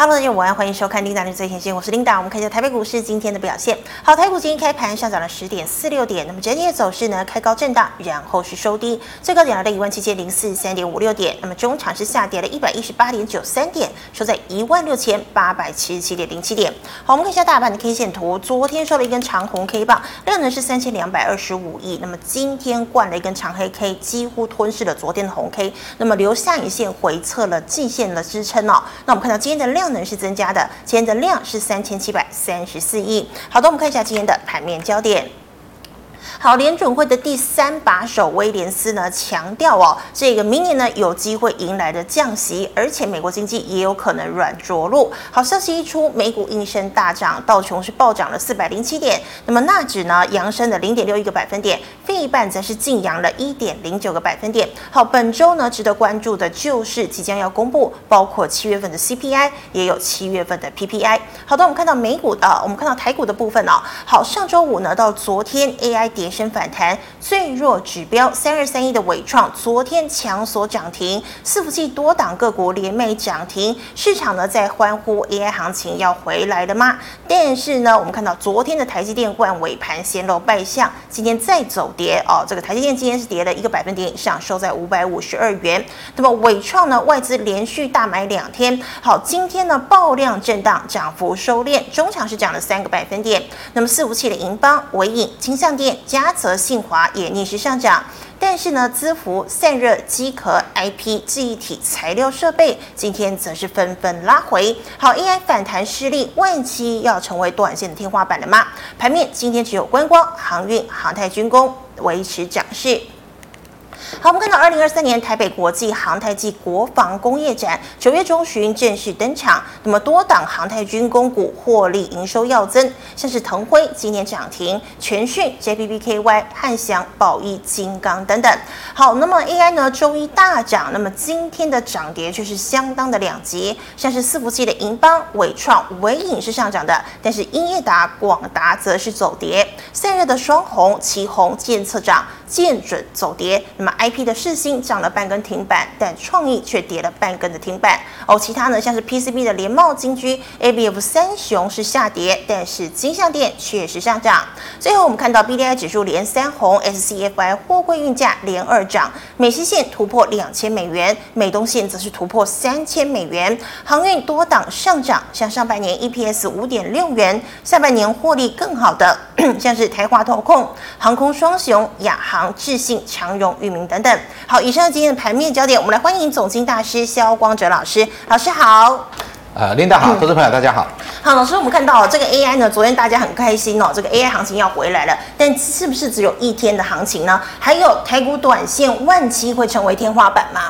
Hello，大家午安，欢迎收看《琳达的最前线》，我是琳达。我们看一下台北股市今天的表现。好，台股今天开盘上涨了十点四六点，那么整体的走势呢，开高震荡，然后是收低，最高点来到一万七千零四十三点五六点。那么中场是下跌了一百一十八点九三点，收在一万六千八百七十七点零七点。好，我们看一下大盘的 K 线图，昨天收了一根长红 K 棒，量能是三千两百二十五亿。那么今天灌了一根长黑 K，几乎吞噬了昨天的红 K，那么留下影线回测了季线的支撑哦。那我们看到今天的量。能是增加的，今天的量是三千七百三十四亿。好的，我们看一下今天的盘面焦点。好，联准会的第三把手威廉斯呢强调哦，这个明年呢有机会迎来的降息，而且美国经济也有可能软着陆。好消息一出，美股应声大涨，道琼是暴涨了四百零七点，那么纳指呢扬升了零点六一个百分点，费半则是净扬了一点零九个百分点。好，本周呢值得关注的就是即将要公布，包括七月份的 CPI，也有七月份的 PPI。好的，我们看到美股的，我们看到台股的部分哦。好，上周五呢到昨天 AI 跌。升反弹，最弱指标三二三一的纬创，昨天强锁涨停，伺服器多档个股连袂涨停，市场呢在欢呼 AI 行情要回来了吗？但是呢，我们看到昨天的台积电冠尾盘显露败相，今天再走跌哦，这个台积电今天是跌了一个百分点以上，收在五百五十二元。那么纬创呢，外资连续大买两天，好，今天呢爆量震荡，涨幅收敛，中场是涨了三个百分点。那么伺服器的银邦、纬颖、金像电。嘉泽、信华也逆势上涨，但是呢，资福、散热、机壳、IP、记忆体、材料设备今天则是纷纷拉回。好，AI 反弹失利，万期要成为短线的天花板了吗？盘面今天只有观光、航运、航太、军工维持涨势。好，我们看到二零二三年台北国际航太暨国防工业展九月中旬正式登场。那么多档航太军工股获利营收要增，像是腾辉今年涨停，全讯、JPPKY、汉翔、宝益、金刚等等。好，那么 AI 呢周一大涨，那么今天的涨跌却是相当的两极，像是伺服器的银邦、伟创、纬颖是上涨的，但是英业达、广达则是走跌。散热的双鸿、奇鋐、剑侧涨，见准走跌。那么 IP 的世星涨了半根停板，但创意却跌了半根的停板。哦，其他呢，像是 PCB 的联茂、金居、ABF 三雄是下跌，但是金像电确实上涨。最后我们看到 BDI 指数连三红，SCFI 货柜运价连二涨，美西线突破两千美元，美东线则是突破三千美元。航运多档上涨，像上半年 EPS 五点六元，下半年获利更好的，像是台华投控、航空双雄、亚航、智信、长荣、裕民等等。好，以上今天的盘面焦点，我们来欢迎总经大师肖光哲老师。老师好。呃，琳达好，投资朋友大家好。好，老师，我们看到这个 AI 呢，昨天大家很开心哦，这个 AI 行情要回来了，但是不是只有一天的行情呢？还有台股短线万期会成为天花板吗？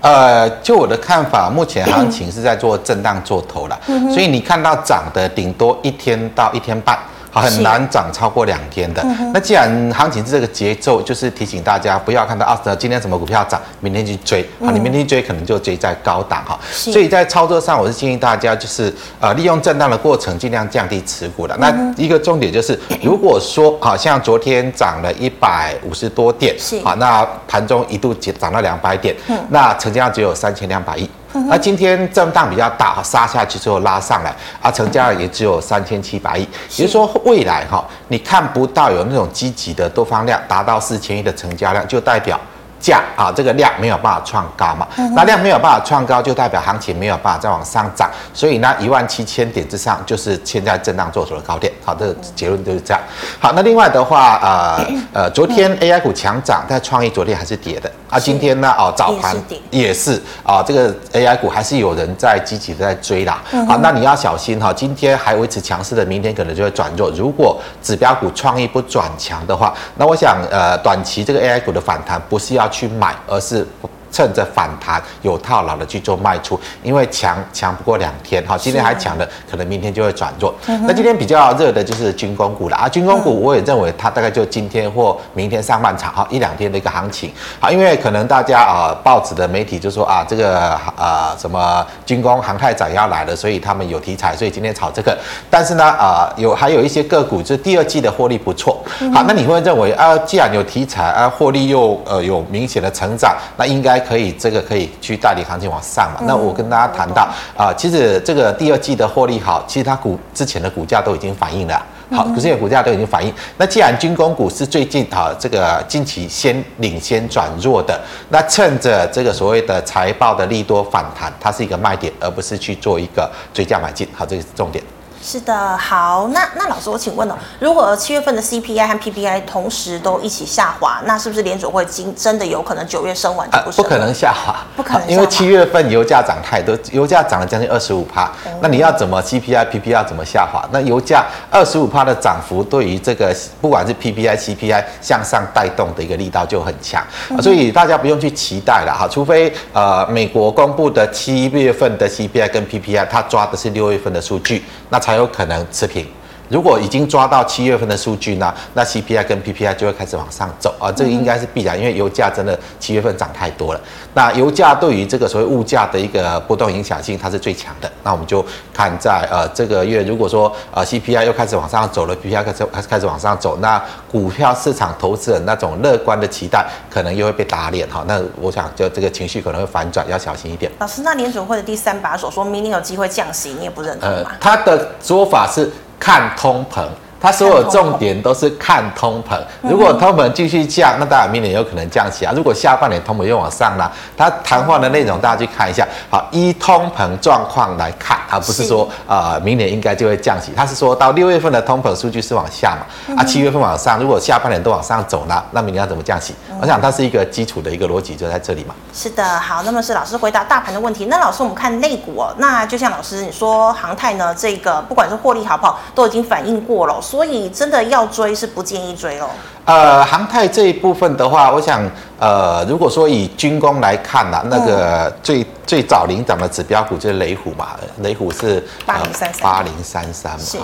呃，就我的看法，目前行情是在做震荡做头了，嗯、所以你看到涨的顶多一天到一天半。很难涨超过两天的。那既然行情是这个节奏，就是提醒大家不要看到啊，今天什么股票涨，明天去追啊，你明天追可能就追在高档哈。所以在操作上，我是建议大家就是呃，利用震荡的过程，尽量降低持股的。那一个重点就是，如果说好像昨天涨了一百五十多点，啊，那盘中一度涨到两百点，那成交量只有三千两百亿。那今天震荡比较大，杀下去之后拉上来，啊，成交量也只有三千七百亿，也就是说未来哈，你看不到有那种积极的多方量达到四千亿的成交量，就代表。价啊，这个量没有办法创高嘛，那量没有办法创高，就代表行情没有办法再往上涨，所以呢，一万七千点之上就是现在震荡做出的高点。好，这个结论就是这样。好，那另外的话，呃呃，昨天 AI 股强涨，但创意昨天还是跌的啊。今天呢，哦，早盘也是啊，这个 AI 股还是有人在积极的在追啦。好，那你要小心哈，今天还维持强势的，明天可能就会转弱。如果指标股创意不转强的话，那我想呃，短期这个 AI 股的反弹不是要。去买，而是。趁着反弹有套牢的去做卖出，因为强强不过两天哈，今天还强的，可能明天就会转弱。那今天比较热的就是军工股了啊，军工股我也认为它大概就今天或明天上半场哈一两天的一个行情啊，因为可能大家啊报纸的媒体就说啊这个啊什么军工航太展要来了，所以他们有题材，所以今天炒这个。但是呢啊有还有一些个股就是第二季的获利不错，好，那你会认为啊既然有题材啊获利又呃有明显的成长，那应该。可以这个可以去带领行情往上嘛。那我跟大家谈到啊，其实这个第二季的获利好，其实它股之前的股价都已经反映了。好，可是股价都已经反映。那既然军工股是最近啊，这个近期先领先转弱的，那趁着这个所谓的财报的利多反弹，它是一个卖点，而不是去做一个追加买进。好，这个是重点。是的，好，那那老师，我请问哦，如果七月份的 CPI 和 PPI 同时都一起下滑，那是不是联准会今真的有可能九月升完就不升？不可能下滑，不可能，因为七月份油价涨太多，油价涨了将近二十五趴，那你要怎么 CPI、PPI 要怎么下滑？那油价二十五趴的涨幅，对于这个不管是 PPI、CPI 向上带动的一个力道就很强，所以大家不用去期待了哈，除非呃美国公布的七月份的 CPI 跟 PPI，它抓的是六月份的数据，那才。还有可能持平。如果已经抓到七月份的数据呢，那 CPI 跟 PPI 就会开始往上走啊，这个应该是必然，因为油价真的七月份涨太多了。那油价对于这个所谓物价的一个波动影响性，它是最强的。那我们就看在呃这个月，如果说呃 CPI 又开始往上走了，PPI 开始开始开始往上走，那股票市场投资人那种乐观的期待，可能又会被打脸哈。那我想就这个情绪可能会反转，要小心一点。老师，那联准会的第三把手说明年有机会降息，你也不认同吗？他的说法是。看通膨。它所有重点都是看通膨，如果通膨继续降，那当然明年有可能降息啊。如果下半年通膨又往上了，它谈话的内容大家去看一下。好，依通膨状况来看，它不是说呃明年应该就会降息，它是说到六月份的通膨数据是往下嘛，啊七月份往上，如果下半年都往上走呢，那明年要怎么降息？我想它是一个基础的一个逻辑就在这里嘛。是的，好，那么是老师回答大盘的问题。那老师我们看类股哦，那就像老师你说航太呢，这个不管是获利好不好，都已经反映过了，所以真的要。追是不建议追哦。呃，航太这一部分的话，我想，呃，如果说以军工来看呢，那个最、嗯、最早领涨的指标股就是雷虎嘛，雷虎是八零三三，八零三三嘛。是。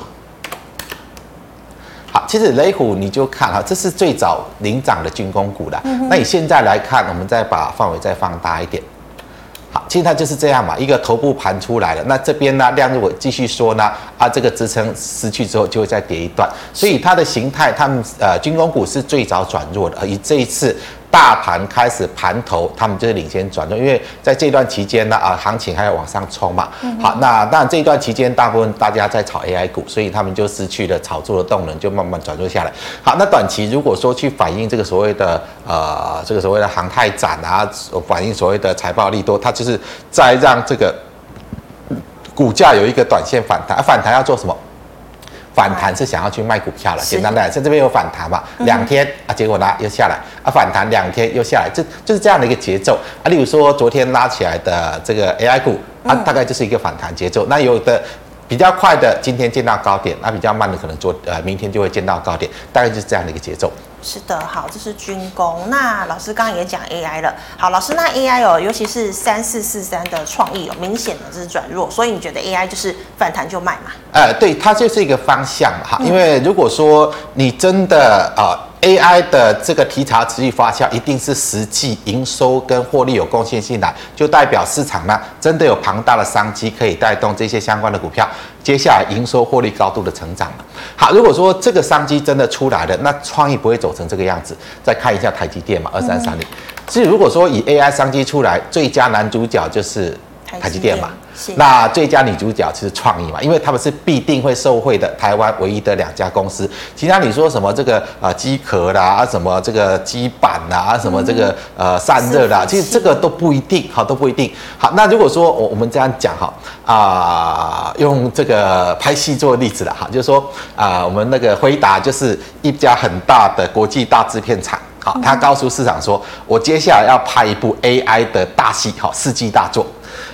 好，其实雷虎你就看哈，这是最早领涨的军工股了。嗯、那你现在来看，我们再把范围再放大一点。好，其实它就是这样嘛，一个头部盘出来了，那这边呢，量如果继续缩呢，啊，这个支撑失去之后就会再跌一段，所以它的形态，它们呃军工股是最早转弱的，而这一次。大盘开始盘头，他们就是领先转弱，因为在这段期间呢，啊，行情还要往上冲嘛。好，那当然这一段期间，大部分大家在炒 AI 股，所以他们就失去了炒作的动能，就慢慢转弱下来。好，那短期如果说去反映这个所谓的呃，这个所谓的航太展啊，反映所谓的财报利多，它就是在让这个股价有一个短线反弹，而反弹要做什么？反弹是想要去卖股票了，简单的，像这边有反弹嘛，两天啊，结果呢又下来啊，反弹两天又下来，这就是这样的一个节奏啊。例如说昨天拉起来的这个 AI 股啊，大概就是一个反弹节奏。那有的比较快的，今天见到高点，那比较慢的可能昨呃明天就会见到高点，大概就是这样的一个节奏。是的，好，这是军工。那老师刚刚也讲 AI 了，好，老师，那 AI 哦，尤其是三四四三的创意哦，明显的这是转弱，所以你觉得 AI 就是反弹就卖嘛？呃，对，它就是一个方向哈，因为如果说你真的啊。AI 的这个题材持续发酵，一定是实际营收跟获利有贡献性的，就代表市场呢真的有庞大的商机可以带动这些相关的股票，接下来营收获利高度的成长。好，如果说这个商机真的出来了，那创意不会走成这个样子。再看一下台积电嘛，二三三零。其实如果说以 AI 商机出来，最佳男主角就是台积电嘛。那最佳女主角其实创意嘛，因为他们是必定会受惠的台湾唯一的两家公司。其他你说什么这个啊机壳啦，啊什么这个机板啦，啊什么这个呃散热啦，其实这个都不一定，好都不一定。好，那如果说我我们这样讲哈啊，用这个拍戏做例子了哈，就是说啊，我们那个辉达就是一家很大的国际大制片厂，好，他告诉市场说，我接下来要拍一部 AI 的大戏，好，世纪大作。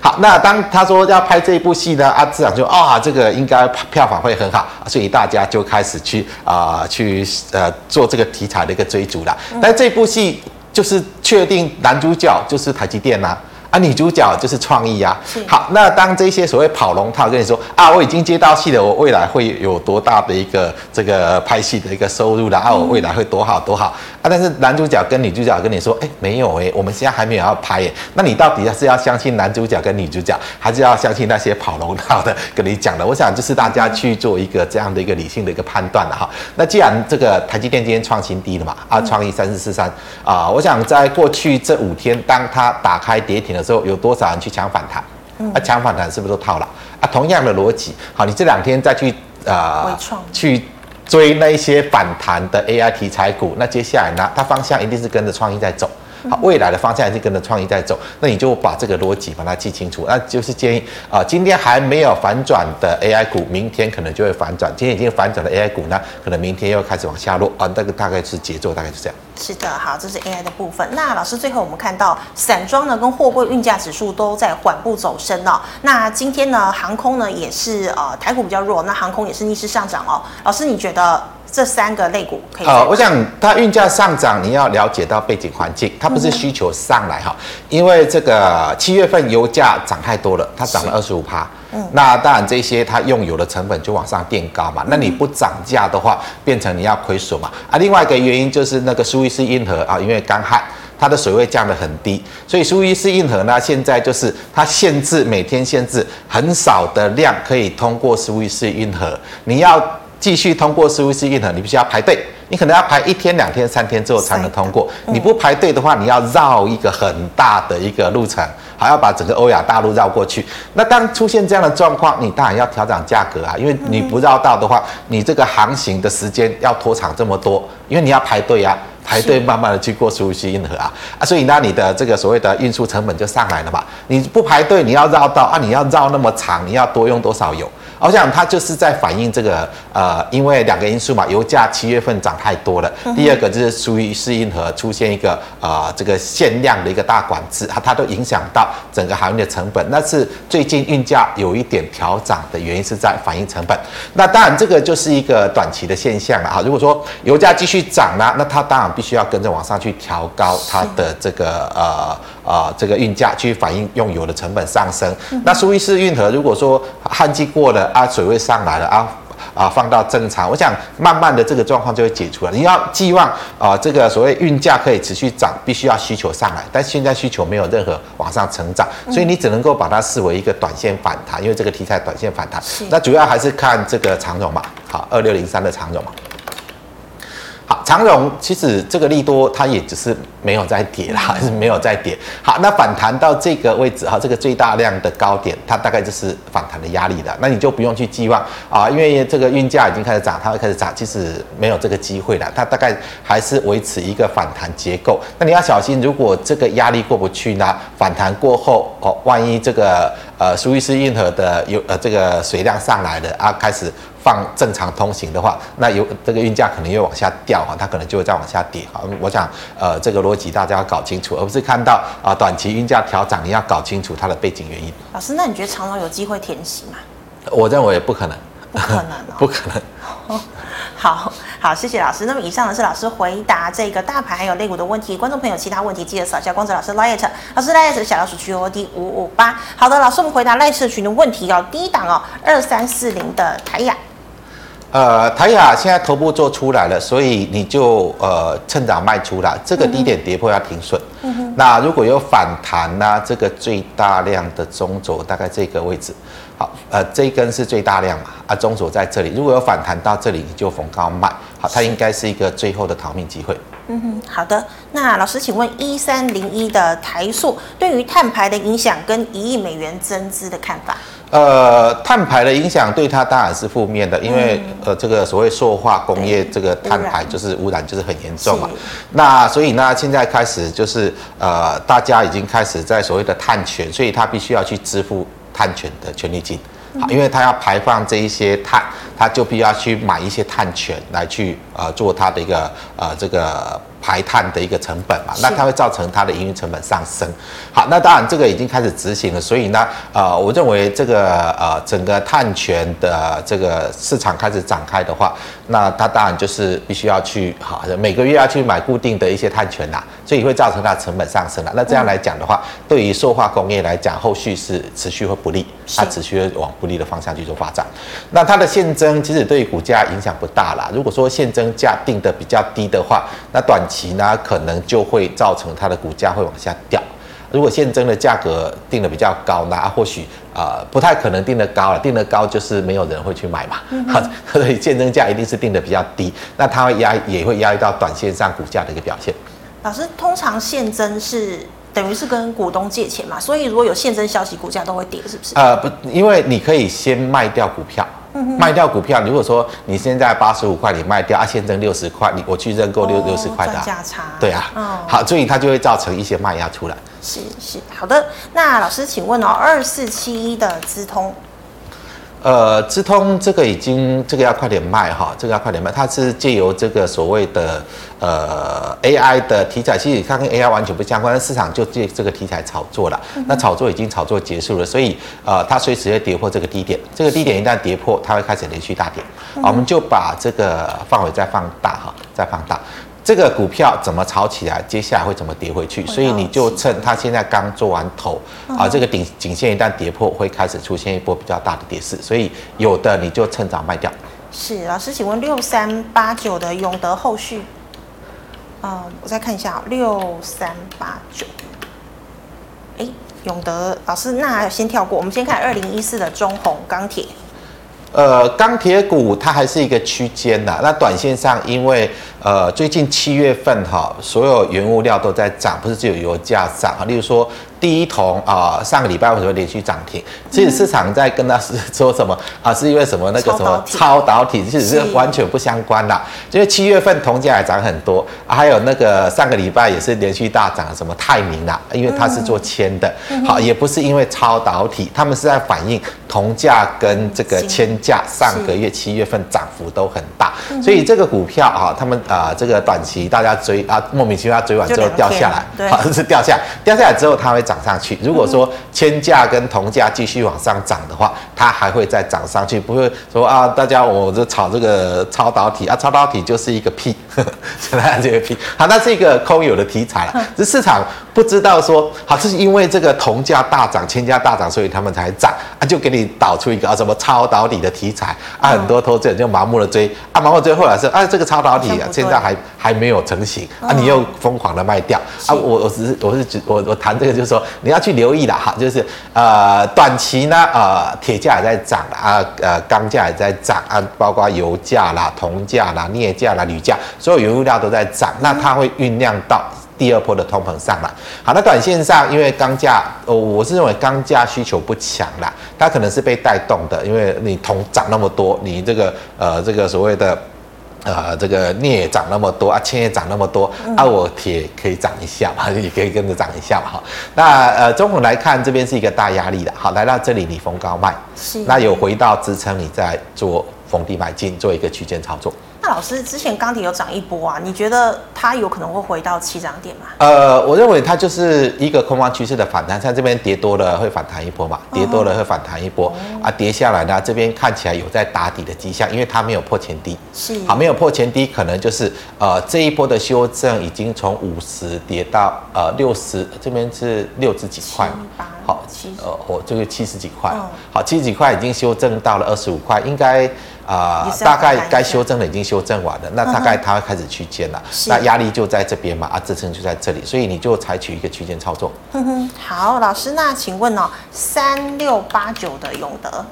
好，那当他说要拍这一部戏呢，啊，市场就啊，这个应该票房会很好，所以大家就开始去啊、呃，去呃做这个题材的一个追逐了。但这部戏就是确定男主角就是台积电啦、啊，啊，女主角就是创意、啊。好，那当这些所谓跑龙套跟你说啊，我已经接到戏了，我未来会有多大的一个这个拍戏的一个收入了啊，我未来会多好多好。啊，但是男主角跟女主角跟你说，哎，没有哎，我们现在还没有要拍耶，那你到底是要相信男主角跟女主角，还是要相信那些跑龙套的跟你讲的？我想就是大家去做一个这样的一个理性的一个判断了哈。那既然这个台积电今天创新低了嘛，啊，创意三四四三啊，我想在过去这五天，当它打开跌停的时候，有多少人去抢反弹？啊，抢反弹是不是都套了？啊，同样的逻辑，好，你这两天再去呃去追那一些反弹的 AI 题材股，那接下来呢，它方向一定是跟着创意在走。好，未来的方向还是跟着创意在走，那你就把这个逻辑把它记清楚。那就是建议啊，今天还没有反转的 AI 股，明天可能就会反转。今天已经反转的 AI 股呢，可能明天又开始往下落啊。那个大概是节奏，大概是这样。是的，好，这是 AI 的部分。那老师最后我们看到散装呢跟货柜运价指数都在缓步走升哦。那今天呢，航空呢也是呃台股比较弱，那航空也是逆势上涨哦。老师你觉得？这三个类股可以。好，我想它运价上涨，你要了解到背景环境，它不是需求上来哈，因为这个七月份油价涨太多了，它涨了二十五趴。嗯，那当然这些它用油的成本就往上垫高嘛，那你不涨价的话，变成你要亏损嘛。啊，另外一个原因就是那个苏伊士运河啊，因为干旱，它的水位降得很低，所以苏伊士运河呢，现在就是它限制每天限制很少的量可以通过苏伊士运河，你要。继续通过苏伊士运河，你必须要排队，你可能要排一天、两天、三天之后才能通过。你不排队的话，你要绕一个很大的一个路程，还要把整个欧亚大陆绕过去。那当出现这样的状况，你当然要调整价格啊，因为你不绕道的话，你这个航行的时间要拖长这么多，因为你要排队啊，排队慢慢的去过苏伊士运河啊，啊，所以那你的这个所谓的运输成本就上来了嘛。你不排队，你要绕道啊，你要绕那么长，你要多用多少油？我想它就是在反映这个呃，因为两个因素嘛，油价七月份涨太多了。第二个就是苏伊士运河出现一个呃这个限量的一个大管制，它它都影响到整个航运的成本。那是最近运价有一点调涨的原因是在反映成本。那当然这个就是一个短期的现象了啊。如果说油价继续涨呢，那它当然必须要跟着往上去调高它的这个呃。啊、呃，这个运价去反映用油的成本上升。嗯、那苏伊士运河如果说旱季过了啊，水位上来了啊啊，放到正常，我想慢慢的这个状况就会解除了。你要寄望啊、呃，这个所谓运价可以持续涨，必须要需求上来，但现在需求没有任何往上成长，所以你只能够把它视为一个短线反弹，因为这个题材短线反弹。那主要还是看这个长荣嘛，好，二六零三的长荣嘛。好，长荣其实这个利多它也只是没有在跌啦，还是没有在跌。好，那反弹到这个位置哈，这个最大量的高点，它大概就是反弹的压力了。那你就不用去寄望啊，因为这个运价已经开始涨，它会开始涨，其实没有这个机会了。它大概还是维持一个反弹结构。那你要小心，如果这个压力过不去呢，反弹过后哦，万一这个呃苏伊士运河的有呃这个水量上来了啊，开始。放正常通行的话，那有这个运价可能又往下掉哈，它可能就会再往下跌哈。我想呃这个逻辑大家要搞清楚，而不是看到啊短期运价调涨，你要搞清楚它的背景原因。老师，那你觉得长荣有机会填息吗？我认为不可能，不可能、哦，不可能。好好，谢谢老师。那么以上呢是老师回答这个大盘还有类股的问题。观众朋友其他问题记得扫下光子老师 LINE 老师 LINE 的小老鼠 G O D 五五八。好的，老师我们回答赖社群的问题哦。第一档哦，二三四零的台亚。呃，台亚现在头部做出来了，所以你就呃趁早卖出了，这个低点跌破要停损。嗯哼。那如果有反弹呢、啊？这个最大量的中轴大概这个位置，好，呃，这一根是最大量嘛？啊，中轴在这里，如果有反弹到这里，你就逢高卖。好，它应该是一个最后的逃命机会。嗯哼，好的。那老师，请问一三零一的台塑对于碳排的影响跟一亿美元增资的看法？呃，碳排的影响对它当然是负面的，因为呃，这个所谓塑化工业这个碳排就是污染就是很严重嘛。那所以呢，现在开始就是呃，大家已经开始在所谓的碳权，所以它必须要去支付碳权的权利金，好，因为它要排放这一些碳，它就必须要去买一些碳权来去呃做它的一个呃这个。排碳的一个成本嘛，那它会造成它的营运成本上升。好，那当然这个已经开始执行了，所以呢，呃，我认为这个呃整个碳权的这个市场开始展开的话，那它当然就是必须要去好，每个月要去买固定的一些碳权啦，所以会造成它的成本上升了。那这样来讲的话，对于塑化工业来讲，后续是持续会不利，它持续会往不利的方向去做发展。那它的现增其实对于股价影响不大啦。如果说现增增价定的比较低的话，那短期呢可能就会造成它的股价会往下掉。如果现增的价格定的比较高，那或许啊、呃、不太可能定得高了，定得高就是没有人会去买嘛。好、嗯，所以现增价一定是定的比较低，那它会压也会压抑到短线上股价的一个表现。老师，通常现增是等于是跟股东借钱嘛，所以如果有现增消息，股价都会跌，是不是？呃，不，因为你可以先卖掉股票。卖掉股票，如果说你现在八十五块你卖掉，啊，现增六十块，你我去认购六六十块的，价差，对啊，好，所以它就会造成一些卖压出来。是是，好的。那老师，请问哦，二四七一的资通。呃，资通这个已经这个要快点卖哈，这个要快点卖。它是借由这个所谓的呃 AI 的题材，其实它跟 AI 完全不相关，市场就借这个题材炒作了。那炒作已经炒作结束了，所以呃，它随时会跌破这个低点。这个低点一旦跌破，它会开始连续大跌。好，我们就把这个范围再放大哈，再放大。这个股票怎么炒起来，接下来会怎么跌回去？所以你就趁它现在刚做完头啊，这个顶颈线一旦跌破，会开始出现一波比较大的跌势。所以有的你就趁早卖掉。是老师，请问六三八九的永德后续？嗯，我再看一下，六三八九。哎，永德老师，那先跳过，我们先看二零一四的中红钢铁。呃，钢铁股它还是一个区间的，那短线上因为。呃，最近七月份哈，所有原物料都在涨，不是只有油价涨啊。例如说，第一桶啊，上个礼拜为什么连续涨停？其实市场在跟他是说什么？啊？是因为什么？那个什么超导体，其实是完全不相关的。因为七月份铜价也涨很多啊，还有那个上个礼拜也是连续大涨，什么泰明啦，因为它是做铅的，好，也不是因为超导体，他们是在反映铜价跟这个铅价上个月七月份涨幅都很大，所以这个股票啊，他们啊，这个短期大家追啊，莫名其妙追完之后掉下来，好，是掉下来，掉下来之后它会涨上去。如果说铅价跟铜价继续往上涨的话，它还会再涨上去，不会说啊，大家我就炒这个超导体啊，超导体就是一个屁，现在这个屁，好，那是一个空有的题材了，这市场不知道说，好，是因为这个铜价大涨，铅价大涨，所以他们才涨啊，就给你导出一个啊什么超导体的题材啊，很多投资人就盲目的追啊，盲目追后来是啊，这个超导体啊，现在还还没有成型啊，你又疯狂的卖掉啊！我我只是我是指我我谈这个就是说你要去留意的哈，就是呃短期呢呃铁价也在涨啊，呃钢价也在涨啊，包括油价啦、铜价啦、镍价啦、铝价，所有原物料都在涨，那它会酝酿到第二波的通膨上来。好，那短线上因为钢价，我我是认为钢价需求不强啦，它可能是被带动的，因为你铜涨那么多，你这个呃这个所谓的。呃，这个镍也涨那么多啊，铅也涨那么多，啊，我铁可以涨一下嘛，也可以跟着涨一下嘛，哈。那呃，中红来看这边是一个大压力的，好，来到这里你逢高卖，是，那有回到支撑，你再做逢低买进，做一个区间操作。那老师之前钢铁有涨一波啊，你觉得它有可能会回到起涨点吗？呃，我认为它就是一个空方趋势的反弹，像这边跌多了会反弹一波嘛，跌多了会反弹一波、嗯、啊，跌下来呢，这边看起来有在打底的迹象，因为它没有破前低，是。好，没有破前低，可能就是呃这一波的修正已经从五十跌到呃六十，这边是六十几块，好，呃，我这个七十几块，好，七十几块已经修正到了二十五块，应该。啊、呃，大概该修正的已经修正完了，那大概它会开始区间了，那压力就在这边嘛，啊，支撑就在这里，所以你就采取一个区间操作。哼哼，好，老师，那请问哦，三六八九的永德。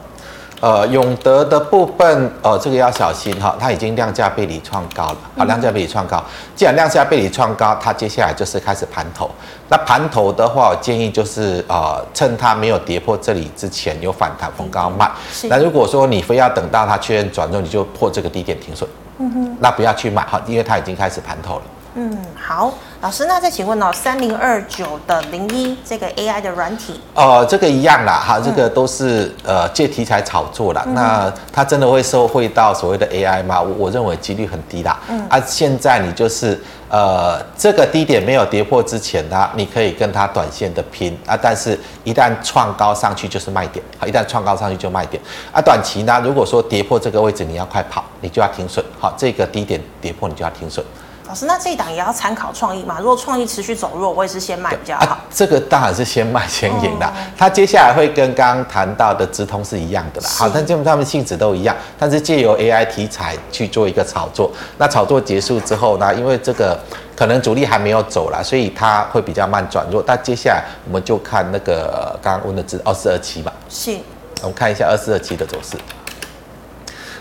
呃，永德的部分，呃，这个要小心哈，它已经量价背离创高了啊，量价背离创高。既然量价背离创高，它接下来就是开始盘头。那盘头的话，我建议就是呃，趁它没有跌破这里之前有反弹逢高卖。那如果说你非要等到它确认转弱，你就破这个低点停损。嗯哼，那不要去买哈，因为它已经开始盘头了。嗯，好。老师，那再请问哦，三零二九的零一这个 AI 的软体哦，这个一样啦，哈，这个都是呃借题材炒作啦。嗯、那它真的会受惠到所谓的 AI 吗？我我认为几率很低啦。嗯啊，现在你就是呃这个低点没有跌破之前呢，你可以跟它短线的拼啊，但是一旦创高上去就是卖点，好，一旦创高上去就卖点啊。短期呢，如果说跌破这个位置，你要快跑，你就要停损，好，这个低点跌破你就要停损。老师，那这一档也要参考创意嘛？如果创意持续走弱，我也是先卖比较好。啊、这个当然是先卖先赢的。它、哦、接下来会跟刚刚谈到的直通是一样的啦。好，但基本上他们性质都一样，但是借由 AI 题材去做一个炒作。那炒作结束之后呢？因为这个可能主力还没有走啦，所以它会比较慢转弱。但接下来我们就看那个刚刚问的字二四二七吧。是。我们看一下二四二七的走势。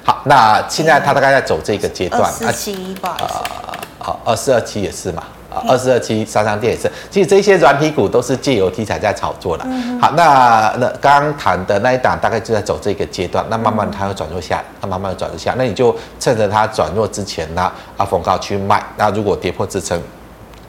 好，那现在它大概在走这个阶段。二四七，不好意思。好，二四二七也是嘛，啊，二四二七三商电也是，其实这些软体股都是借由题材在炒作的。好，那那刚刚谈的那一档大概就在走这个阶段，那慢慢它会转弱下来，它慢慢转弱下来，那你就趁着它转弱之前呢，啊逢高去卖，那如果跌破支撑，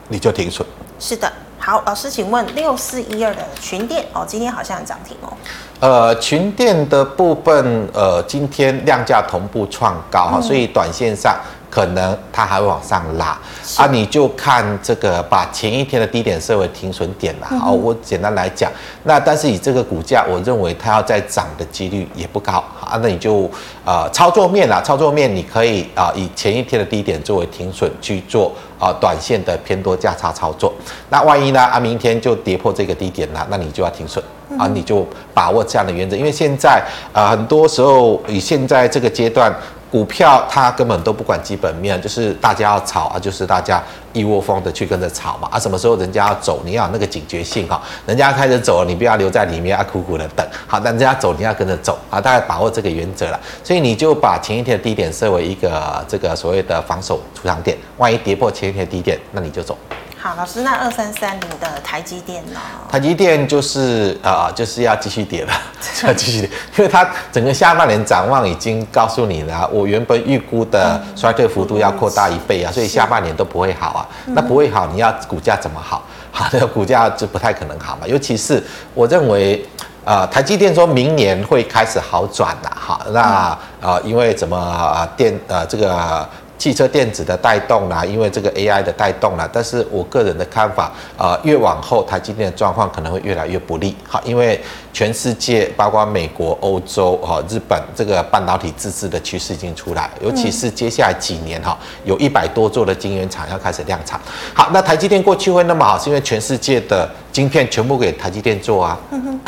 你就停损。是的，好，老师，请问六四一二的群电哦，今天好像涨停哦。呃，群电的部分，呃，今天量价同步创高哈，所以短线上。可能它还会往上拉啊，你就看这个把前一天的低点设为停损点了。好，我简单来讲，那但是以这个股价，我认为它要再涨的几率也不高啊。那你就呃操作面啦，操作面你可以啊以前一天的低点作为停损去做啊短线的偏多价差操作。那万一呢啊明天就跌破这个低点了，那你就要停损啊，你就把握这样的原则，因为现在啊很多时候以现在这个阶段。股票它根本都不管基本面，就是大家要炒啊，就是大家一窝蜂的去跟着炒嘛。啊，什么时候人家要走，你要有那个警觉性哈，人家开始走了，你不要留在里面啊，苦苦的等，好，但人家走你要跟着走。啊，大概把握这个原则了，所以你就把前一天的低点设为一个这个所谓的防守出场点，万一跌破前一天的低点，那你就走。好，老师，那二三三零的台积电呢？台积电就是啊、呃，就是要继续跌了，要继续跌，因为它整个下半年展望已经告诉你了，我原本预估的衰退幅度要扩大一倍啊，所以下半年都不会好啊。那不会好，你要股价怎么好？好，的股价就不太可能好嘛。尤其是我认为，呃，台积电说明年会开始好转了，哈，那呃，因为怎么电呃这个。汽车电子的带动啦，因为这个 AI 的带动啦，但是我个人的看法，呃，越往后台积电的状况可能会越来越不利，好，因为全世界包括美国、欧洲、哈、日本，这个半导体自制的趋势已经出来，尤其是接下来几年哈，有一百多座的晶圆厂要开始量产。好，那台积电过去会那么好，是因为全世界的晶片全部给台积电做啊，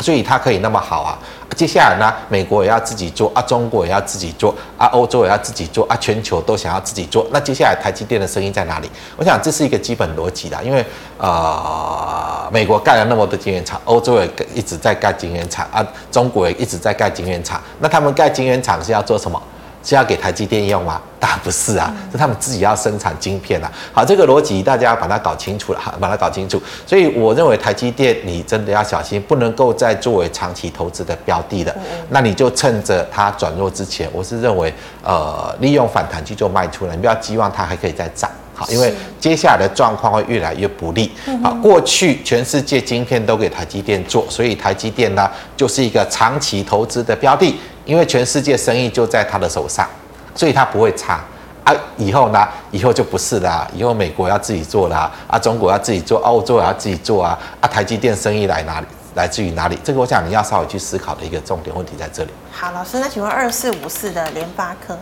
所以它可以那么好啊。接下来呢，美国也要自己做啊，中国也要自己做啊，欧洲也要自己做啊，全球都想要自己做。那接下来台积电的生意在哪里？我想这是一个基本逻辑的，因为呃，美国盖了那么多晶圆厂，欧洲也一直在盖晶圆厂啊，中国也一直在盖晶圆厂。那他们盖晶圆厂是要做什么？是要给台积电用吗？当然不是啊，是他们自己要生产晶片啊。好，这个逻辑大家把它搞清楚了哈，把它搞清楚。所以我认为台积电你真的要小心，不能够再作为长期投资的标的了。那你就趁着它转弱之前，我是认为呃利用反弹去做卖出了，你不要寄望它还可以再涨。好，因为接下来的状况会越来越不利。好，过去全世界晶片都给台积电做，所以台积电呢就是一个长期投资的标的。因为全世界生意就在他的手上，所以他不会差啊。以后呢？以后就不是啦。以后美国要自己做啦，啊，中国要自己做，欧洲也要自己做啊。啊，台积电生意来哪里？来自于哪里？这个我想你要稍微去思考的一个重点问题在这里。好，老师，那请问二四五四的联发科？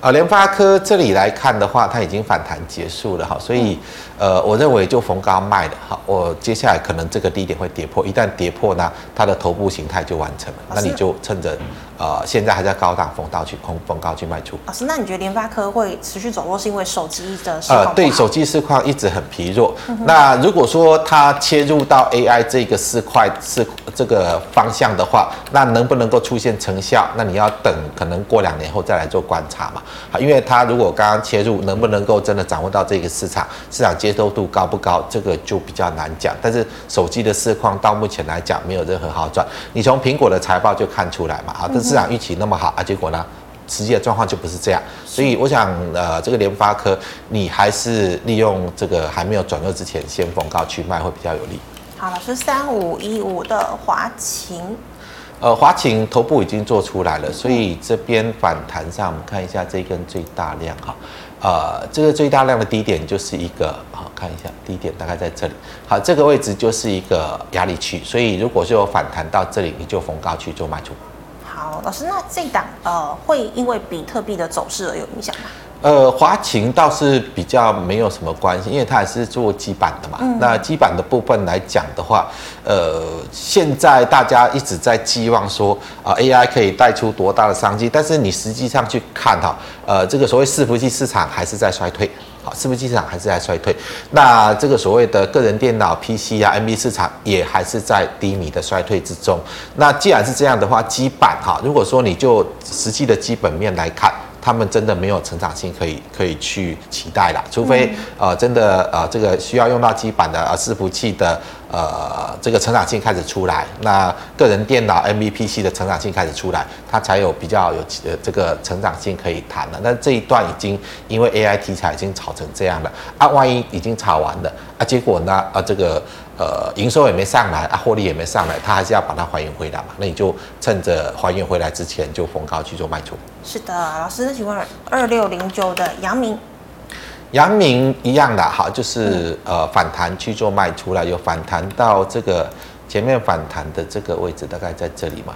啊，联发科这里来看的话，它已经反弹结束了哈，所以。呃，我认为就逢高卖的，哈，我接下来可能这个低点会跌破，一旦跌破呢，它的头部形态就完成了，那你就趁着呃现在还在高档逢高去空逢高去卖出。老师，那你觉得联发科会持续走弱，是因为手机的呃对手机市况一直很疲弱。嗯、那如果说它切入到 AI 这个市块四这个方向的话，那能不能够出现成效？那你要等可能过两年后再来做观察嘛。好，因为它如果刚刚切入，能不能够真的掌握到这个市场市场接受度高不高，这个就比较难讲。但是手机的市况到目前来讲没有任何好转，你从苹果的财报就看出来嘛。啊，这市场预期那么好啊，结果呢，实际的状况就不是这样。所以我想，呃，这个联发科你还是利用这个还没有转弱之前先逢高去卖会比较有利。好，老师，三五一五的华擎，呃，华擎头部已经做出来了，所以这边反弹上，我们看一下这根最大量哈。呃，这个最大量的低点就是一个，好，看一下低点大概在这里，好，这个位置就是一个压力区，所以如果是有反弹到这里，你就逢高去做卖出。好，老师，那这档呃会因为比特币的走势而有影响吗？呃，华擎倒是比较没有什么关系，因为它还是做基板的嘛。嗯、那基板的部分来讲的话，呃，现在大家一直在寄望说啊、呃、AI 可以带出多大的商机，但是你实际上去看哈，呃，这个所谓伺服器市场还是在衰退，好，伺服器市场还是在衰退。那这个所谓的个人电脑 PC 啊 NB 市场也还是在低迷的衰退之中。那既然是这样的话，基板哈，如果说你就实际的基本面来看。他们真的没有成长性可以可以去期待了，除非呃真的呃这个需要用到基板的呃伺服器的呃这个成长性开始出来，那个人电脑 MVPC 的成长性开始出来，它才有比较有呃这个成长性可以谈了。那这一段已经因为 AI 题材已经炒成这样了啊，万一已经炒完了啊，结果呢啊这个。呃，营收也没上来啊，获利也没上来，他还是要把它还原回来嘛？那你就趁着还原回来之前就逢高去做卖出。是的，老师，那请问二六零九的阳明，阳明一样的，好，就是呃反弹去做卖出了，有反弹到这个前面反弹的这个位置，大概在这里嘛。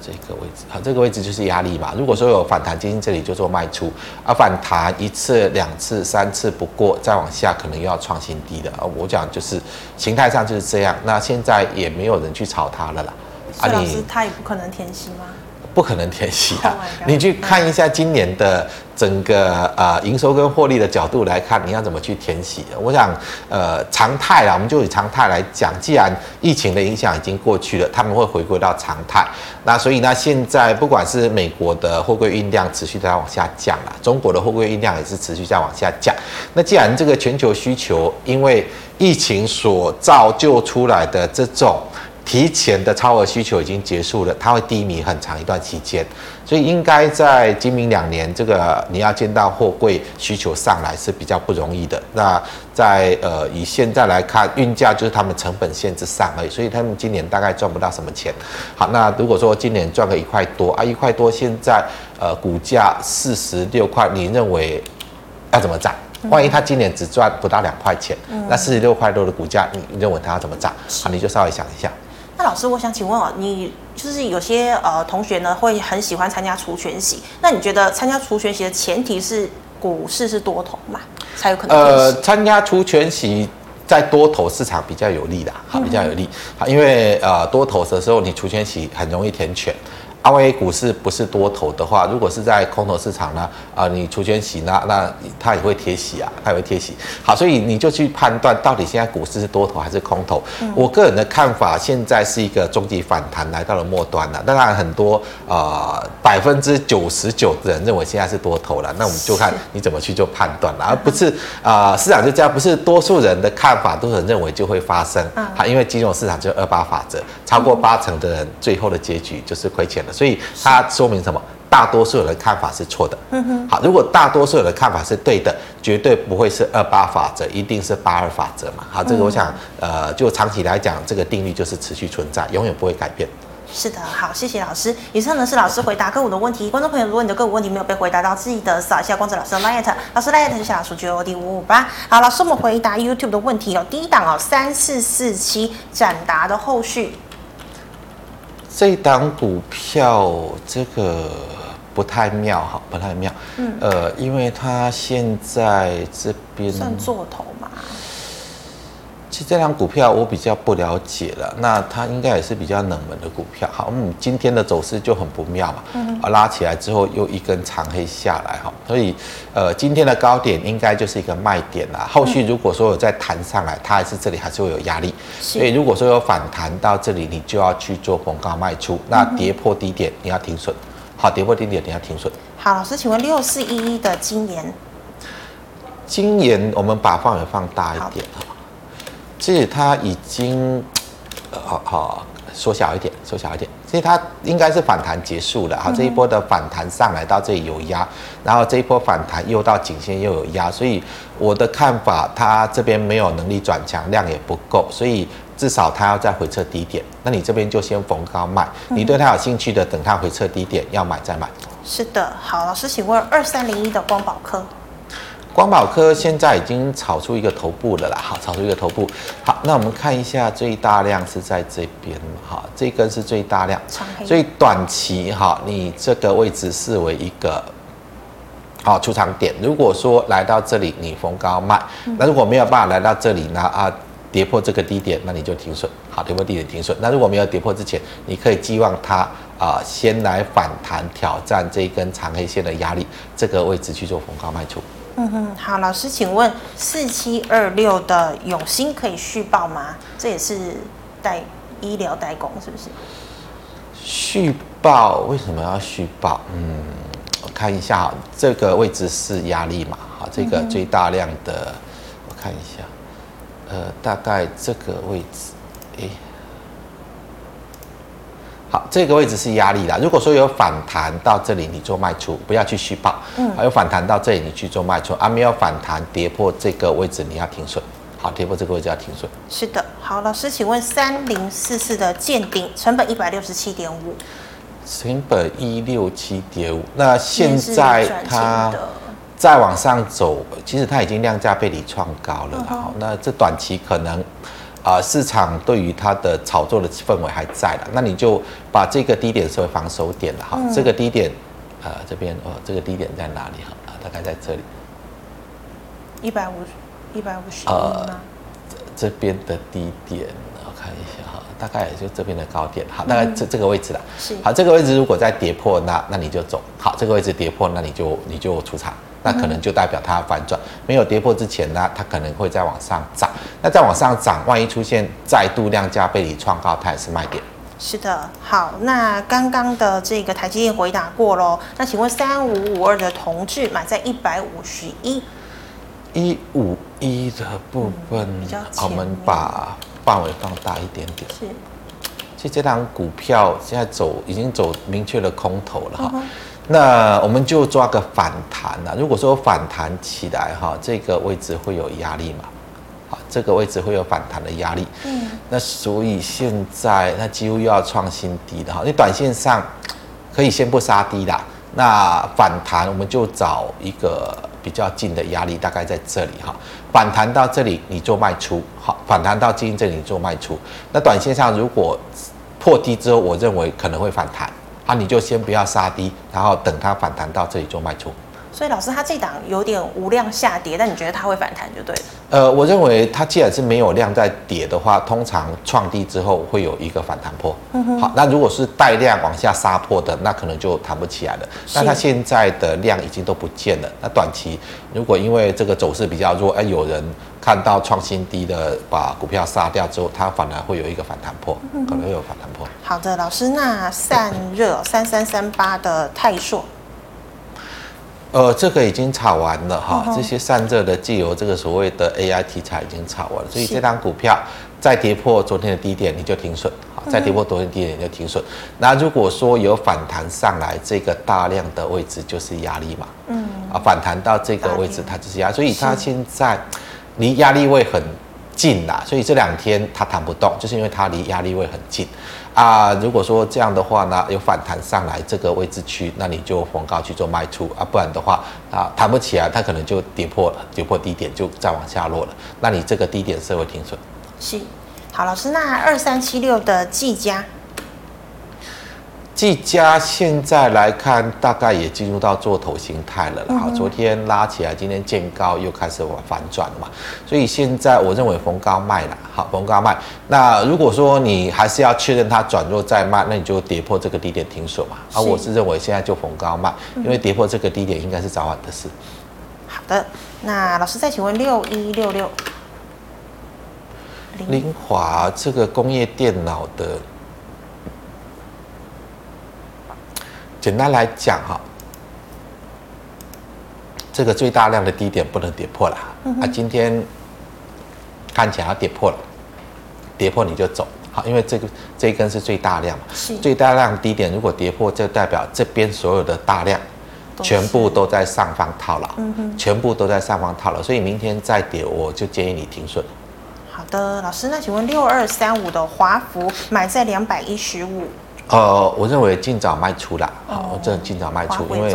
这个位置，好，这个位置就是压力嘛。如果说有反弹，接近这里就做卖出，而反弹一次、两次、三次不过，再往下可能又要创新低的。啊，我讲就是形态上就是这样。那现在也没有人去炒它了啦。啊，老师，它也不可能填息吗？不可能填息啊！你去看一下今年的整个呃营收跟获利的角度来看，你要怎么去填息？我想呃常态啦，我们就以常态来讲，既然疫情的影响已经过去了，他们会回归到常态。那所以呢，现在不管是美国的货柜运量持续在往下降啦，中国的货柜运量也是持续在往下降。那既然这个全球需求因为疫情所造就出来的这种。提前的超额需求已经结束了，它会低迷很长一段期间，所以应该在今明两年，这个你要见到货柜需求上来是比较不容易的。那在呃以现在来看，运价就是他们成本线之上而已，所以他们今年大概赚不到什么钱。好，那如果说今年赚个一块多啊，一块多现在呃股价四十六块，你认为要怎么涨？万一他今年只赚不到两块钱，那四十六块多的股价，你认为它要怎么涨？好，你就稍微想一下。那老师，我想请问哦，你就是有些呃同学呢会很喜欢参加除权息，那你觉得参加除权息的前提是股市是多头嘛，才有可能？呃，参加除权息在多头市场比较有利的，好，比较有利，好，因为呃多头的时候你除权息很容易填权。阿威股市不是多头的话，如果是在空头市场呢？啊、呃，你除权息那那它也会贴息啊，它也会贴息。好，所以你就去判断到底现在股市是多头还是空头。嗯、我个人的看法，现在是一个终极反弹来到了末端了。当然，很多啊百分之九十九的人认为现在是多头了，那我们就看你怎么去做判断了，而不是啊、呃、市场就这样，不是多数人的看法多数人认为就会发生。好，因为金融市场就二八法则，超过八成的人最后的结局就是亏钱了。所以它说明什么？大多数人的看法是错的。嗯哼。好，如果大多数人的看法是对的，绝对不会是二八法则，一定是八二法则嘛。好，这个我想，呃，就长期来讲，这个定律就是持续存在，永远不会改变。是的，好，谢谢老师。以上呢是老师回答个股的问题。观众朋友，如果你的个股问题没有被回答到，记得扫一下光子老师的 liet，老师 LINE 是小老鼠 GOD 五五八。好，老师，我们回答 YouTube 的问题哦。第一档哦，三四四七展达的后续。这档股票这个不太妙哈，不太妙。嗯，呃，因为它现在这边算做头嘛。其实这张股票我比较不了解了，那它应该也是比较冷门的股票。好，嗯，今天的走势就很不妙嘛，啊，拉起来之后又一根长黑下来哈，所以呃，今天的高点应该就是一个卖点啦。后续如果说有再弹上来，它还是这里还是会有压力，所以如果说有反弹到这里，你就要去做逢高卖出。那跌破低点你要停损，好，跌破低点你要停损。好，老师，请问六四一一的晶研，晶研我们把范围放大一点其实它已经，好好缩小一点，缩小一点。其实它应该是反弹结束了，好，这一波的反弹上来到这里有压，然后这一波反弹又到颈线又有压，所以我的看法，它这边没有能力转强，量也不够，所以至少它要再回撤低点。那你这边就先逢高卖，你对它有兴趣的，等它回撤低点要买再买。是的，好，老师，请问二三零一的光宝科。光宝科现在已经炒出一个头部了啦，好，炒出一个头部。好，那我们看一下最大量是在这边，哈，这根是最大量，所以短期哈，你这个位置视为一个好，出场点。如果说来到这里你逢高卖，那如果没有办法来到这里呢啊，跌破这个低点，那你就停损。好，跌破低点停损。那如果没有跌破之前，你可以寄望它啊先来反弹挑战这一根长黑线的压力，这个位置去做逢高卖出。嗯哼，好，老师，请问四七二六的永兴可以续报吗？这也是代医疗代工，是不是？续报为什么要续报？嗯，我看一下哈，这个位置是压力嘛？好，这个最大量的，嗯、我看一下，呃，大概这个位置，诶。好，这个位置是压力啦。如果说有反弹到这里，你做卖出，不要去续报。嗯，还有反弹到这里，你去做卖出。啊，没有反弹跌破这个位置，你要停损。好，跌破这个位置要停损。是的，好，老师，请问三零四四的见顶成本一百六十七点五，成本一六七点五。那现在它再往上走，其实它已经量价背离创高了。好、嗯，那这短期可能。啊、呃，市场对于它的炒作的氛围还在了，那你就把这个低点设为防守点了哈。嗯、这个低点，呃，这边哦，这个低点在哪里哈？啊，大概在这里，一百五十，一百五十。呃，这边的低点，我看一下哈，大概也就这边的高点，好，大概这这个位置了。是。好，这个位置如果再跌破，那那你就走。好，这个位置跌破，那你就你就出场。那可能就代表它反转，没有跌破之前呢，它可能会再往上涨。那再往上涨，万一出现再度量价背离创高，它也是卖点。是的，好，那刚刚的这个台积电回答过喽。那请问三五五二的同志买在一百五十一，一五一的部分，嗯、我们把范围放大一点点。是，其实这档股票现在走已经走明确的空头了哈。嗯那我们就抓个反弹呐。如果说反弹起来哈，这个位置会有压力嘛？好，这个位置会有反弹的压力。嗯。那所以现在那几乎又要创新低的哈。你短线上可以先不杀低啦。那反弹我们就找一个比较近的压力，大概在这里哈。反弹到这里你做卖出，好，反弹到近这里你做卖出。那短线上如果破低之后，我认为可能会反弹。那、啊、你就先不要杀低，然后等它反弹到这里就卖出。所以老师，它这档有点无量下跌，但你觉得它会反弹就对了。呃，我认为它既然是没有量在跌的话，通常创低之后会有一个反弹破。嗯哼。好，那如果是带量往下杀破的，那可能就弹不起来了。那它现在的量已经都不见了。那短期如果因为这个走势比较弱，哎，有人看到创新低的把股票杀掉之后，它反而会有一个反弹破，可能会有反弹破。好的，老师，那散热三三三八的泰硕。呃，这个已经炒完了哈，这些散热的既有这个所谓的 AI 题材已经炒完了，所以这档股票再跌破昨天的低点你就停损，好，再跌破昨天低点你就停损。那如果说有反弹上来，这个大量的位置就是压力嘛，嗯，啊，反弹到这个位置它就是压，所以它现在离压力位很近啦，所以这两天它弹不动，就是因为它离压力位很近。啊，如果说这样的话呢，有反弹上来这个位置区，那你就逢高去做卖出啊，不然的话啊，弹不起来，它可能就跌破，跌破低点就再往下落了，那你这个低点是会停损。是，好，老师，那二三七六的技嘉。技嘉现在来看，大概也进入到做头形态了。好，昨天拉起来，今天见高又开始往反转了嘛。所以现在我认为逢高卖了。好，逢高卖。那如果说你还是要确认它转弱再卖，那你就跌破这个低点停损嘛。啊，我是认为现在就逢高卖，因为跌破这个低点应该是早晚的事。好的，那老师再请问六一六六，凌华这个工业电脑的。简单来讲哈，这个最大量的低点不能跌破了。嗯、啊，今天看起来要跌破了，跌破你就走。好，因为这个这一根是最大量最大量低点，如果跌破，就代表这边所有的大量全部都在上方套牢，全部都在上方套牢，所以明天再跌，我就建议你停损。好的，老师，那请问六二三五的华孚买在两百一十五。呃，我认为尽早卖出啦，好，我这尽早卖出，因为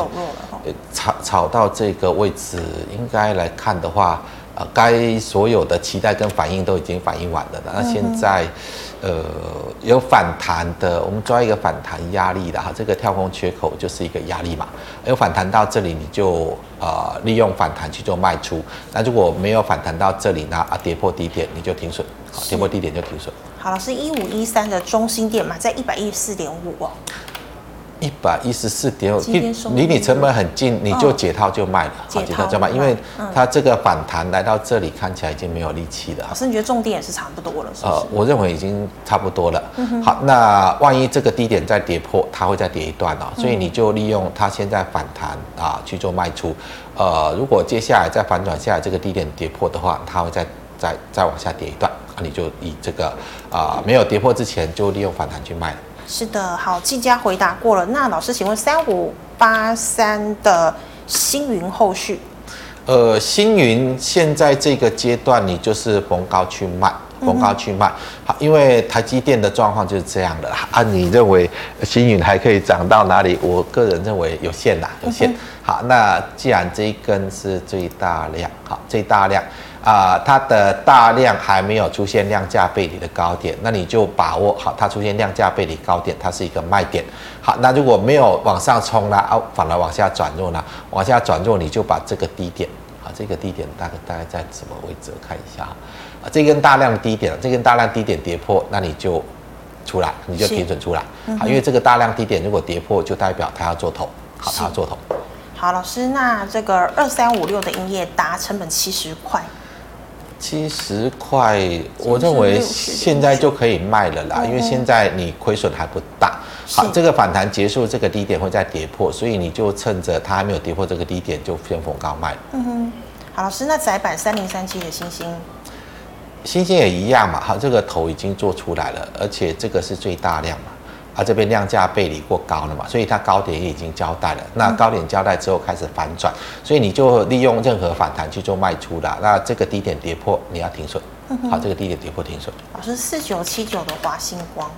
炒炒到这个位置，应该来看的话，呃，该所有的期待跟反应都已经反应完了。那现在，呃，有反弹的，我们抓一个反弹压力的哈，这个跳空缺口就是一个压力嘛。有反弹到这里，你就呃利用反弹去做卖出。那如果没有反弹到这里呢，啊跌破低点你就停损，好，跌破低点就停损。好，老师，一五一三的中心点嘛，在一百一十四点五哦。一百一十四点五，离你成本很近，你就解套就卖了，好，解套就卖，因为它这个反弹来到这里看起来已经没有力气了。老师，你觉得重点也是差不多了，是不是？呃，我认为已经差不多了。好，那万一这个低点再跌破，它会再跌一段哦，所以你就利用它现在反弹啊去做卖出。呃，如果接下来再反转下来，这个低点跌破的话，它会再再再往下跌一段，那你就以这个啊没有跌破之前就利用反弹去卖了。是的，好，技嘉回答过了。那老师，请问三五八三的星云后续？呃，星云现在这个阶段，你就是逢高去卖，逢高去卖。好，因为台积电的状况就是这样的啊。你认为星云还可以涨到哪里？我个人认为有限啦，有限。好，那既然这一根是最大量，好，最大量。啊、呃，它的大量还没有出现量价背离的高点，那你就把握好它出现量价背离高点，它是一个卖点。好，那如果没有往上冲了，啊，反而往下转弱呢？往下转弱，你就把这个低点，啊，这个低点大概大概在什么位置？看一下啊，这根大量低点，这根大量低点跌破，那你就出来，你就停准出来。嗯、好，因为这个大量低点如果跌破，就代表它要做头。好，它要做头。好，老师，那这个二三五六的营业达成本七十块。七十块，我认为现在就可以卖了啦，因为现在你亏损还不大。好，这个反弹结束，这个低点会再跌破，所以你就趁着它还没有跌破这个低点，就先逢高卖。嗯哼，好，老师，那窄板三零三七的星星，星星也一样嘛，好，这个头已经做出来了，而且这个是最大量嘛。啊，这边量价背离过高了嘛，所以它高点也已经交代了。那高点交代之后开始反转，所以你就利用任何反弹去做卖出啦。那这个低点跌破，你要停损。好，这个低点跌破停损。老师，四九七九的华星光，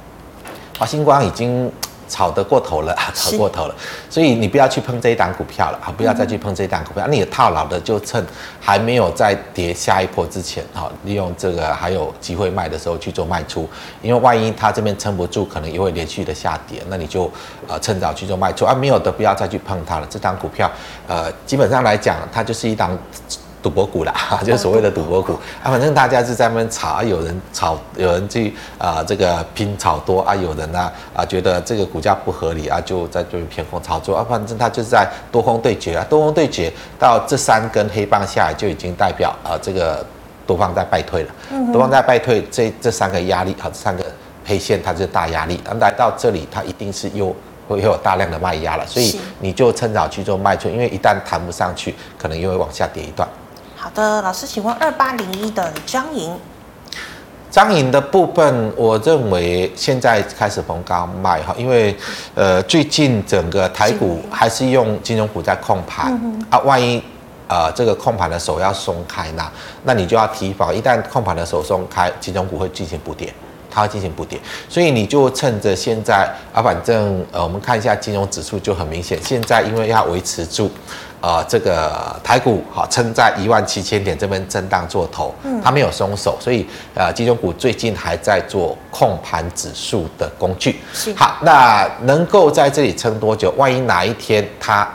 华星光已经。炒得过头了，炒过头了，所以你不要去碰这一档股票了啊！不要再去碰这一档股票。你套牢的就趁还没有再跌下一波之前，好，利用这个还有机会卖的时候去做卖出，因为万一它这边撑不住，可能也会连续的下跌，那你就呃趁早去做卖出啊！没有的不要再去碰它了。这档股票，呃，基本上来讲，它就是一档。赌博股啦，就是所谓的赌博股。啊，反正大家是在那边炒啊，有人炒，有人去啊、呃，这个拼炒多啊，有人呢啊，啊觉得这个股价不合理啊，就在这边偏空操作啊，反正他就是在多空对决啊，多空对决到这三根黑棒下来就已经代表啊，这个多方在败退了，多方在败退，这这三个压力啊，这三个黑线它就是大压力，啊，来到这里它一定是又会有大量的卖压了，所以你就趁早去做卖出，因为一旦弹不上去，可能又会往下跌一段。好的，老师，请问二八零一的张银，张银的部分，我认为现在开始逢高卖哈，因为呃最近整个台股还是用金融股在控盘、嗯、啊，万一呃这个控盘的手要松开呢，那你就要提防，一旦控盘的手松开，金融股会进行补跌，它会进行补跌，所以你就趁着现在啊，反正呃我们看一下金融指数就很明显，现在因为要维持住。呃，这个台股好撑在一万七千点这边震荡做头，嗯，它没有松手，所以呃，金融股最近还在做控盘指数的工具。是好，那能够在这里撑多久？万一哪一天它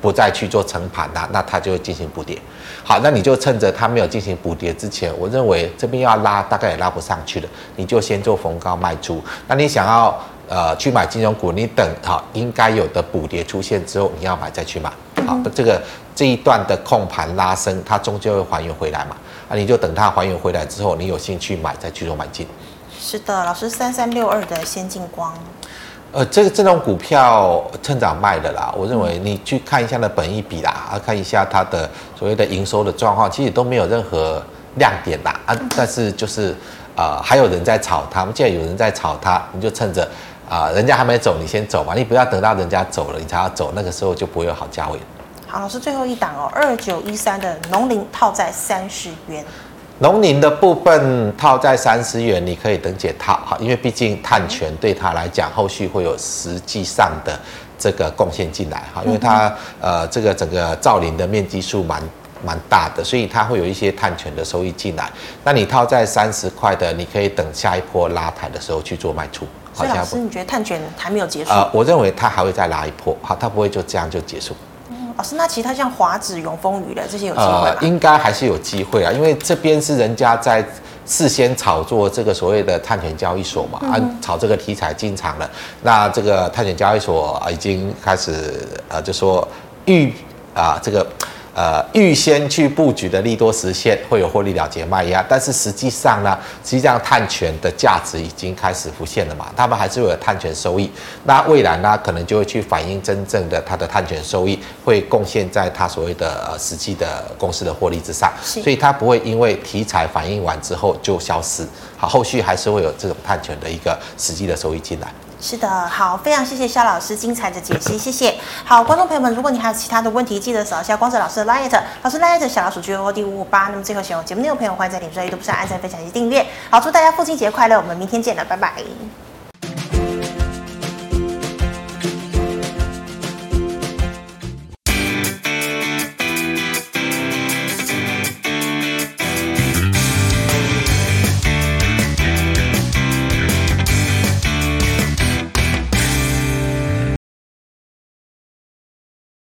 不再去做撑盘了，那它就会进行补跌。好，那你就趁着它没有进行补跌之前，我认为这边要拉大概也拉不上去了，你就先做逢高卖出。那你想要呃去买金融股，你等好应该有的补跌出现之后，你要买再去买。好，这个这一段的控盘拉升，它终究会还原回来嘛？啊，你就等它还原回来之后，你有兴趣买再去做买进。是的，老师，三三六二的先进光，呃，这个这种股票趁早卖的啦。我认为你去看一下的本益比啦，啊，看一下它的所谓的营收的状况，其实都没有任何亮点啦。啊，但是就是啊、呃，还有人在炒它，既然有人在炒它，你就趁着。啊，人家还没走，你先走嘛，你不要等到人家走了，你才要走，那个时候就不会有好价位。好，老师最后一档哦，二九一三的农林套在三十元。农林的部分套在三十元，你可以等解套哈，因为毕竟碳权对他来讲，后续会有实际上的这个贡献进来哈，因为它呃这个整个造林的面积数蛮蛮大的，所以它会有一些碳权的收益进来。那你套在三十块的，你可以等下一波拉抬的时候去做卖出。所以老师，你觉得碳权还没有结束？呃，我认为它还会再拉一波，好，它不会就这样就结束。嗯，老师，那其他像华子、永丰鱼的这些有机会吗？呃，应该还是有机会啊，因为这边是人家在事先炒作这个所谓的碳权交易所嘛，啊，炒这个题材进场了。那这个碳权交易所已经开始呃，就说预啊这个。呃，预先去布局的利多实现会有获利了结卖压，但是实际上呢，实际上碳权的价值已经开始浮现了嘛，他们还是会有碳权收益，那未来呢，可能就会去反映真正的它的碳权收益会贡献在它所谓的呃实际的公司的获利之上，所以它不会因为题材反映完之后就消失，好，后续还是会有这种碳权的一个实际的收益进来。是的，好，非常谢谢肖老师精彩的解析，谢谢。好，观众朋友们，如果你还有其他的问题，记得扫一下光泽老师的 LINE，老师 LINE 小老鼠 G O D 五五八。那么最后，喜欢节目内容朋友，欢迎在脸书、YouTube 上按赞、分享及订阅。好，祝大家父亲节快乐，我们明天见了，拜拜。